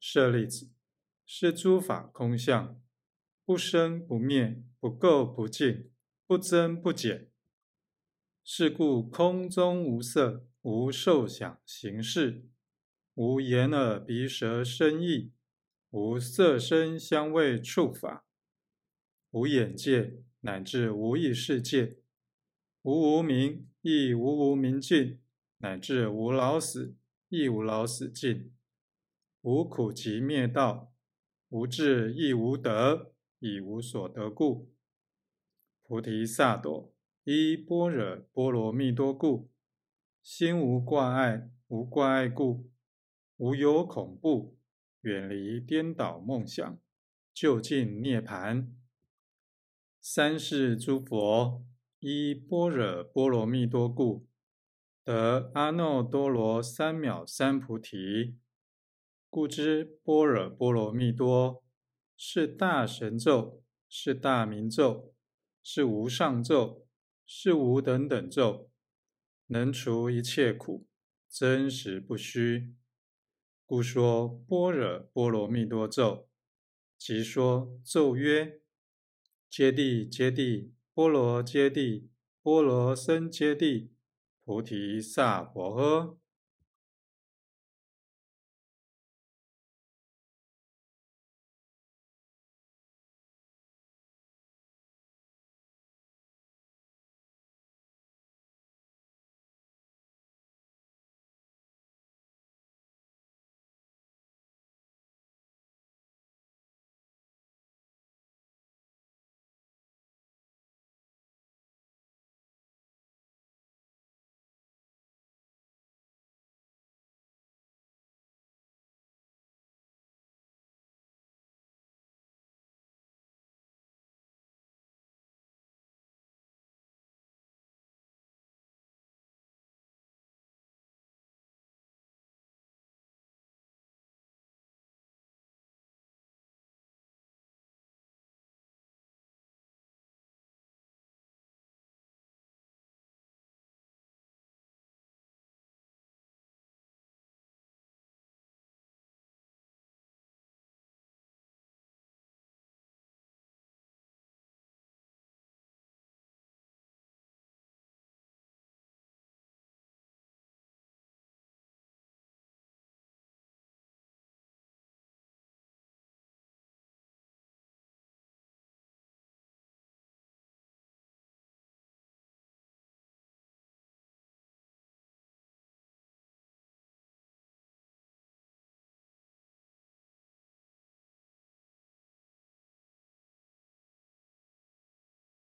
舍利子，是诸法空相，不生不灭，不垢不净。不增不减，是故空中无色，无受想行识，无眼耳鼻舌身意，无色声香味触法，无眼界，乃至无意识界，无无明，亦无无明尽，乃至无老死，亦无老死尽，无苦集灭道，无智亦无得，以无所得故。菩提萨埵依般若波罗蜜多故，心无挂碍，无挂碍故，无有恐怖，远离颠倒梦想，就近涅盘。三世诸佛依般若波罗蜜多故，得阿耨多罗三藐三菩提。故知般若波罗蜜多是大神咒，是大明咒。是无上咒，是无等等咒，能除一切苦，真实不虚。故说般若波罗蜜多咒，即说咒曰：揭谛揭谛，波罗揭谛，波罗僧揭谛，菩提萨婆诃。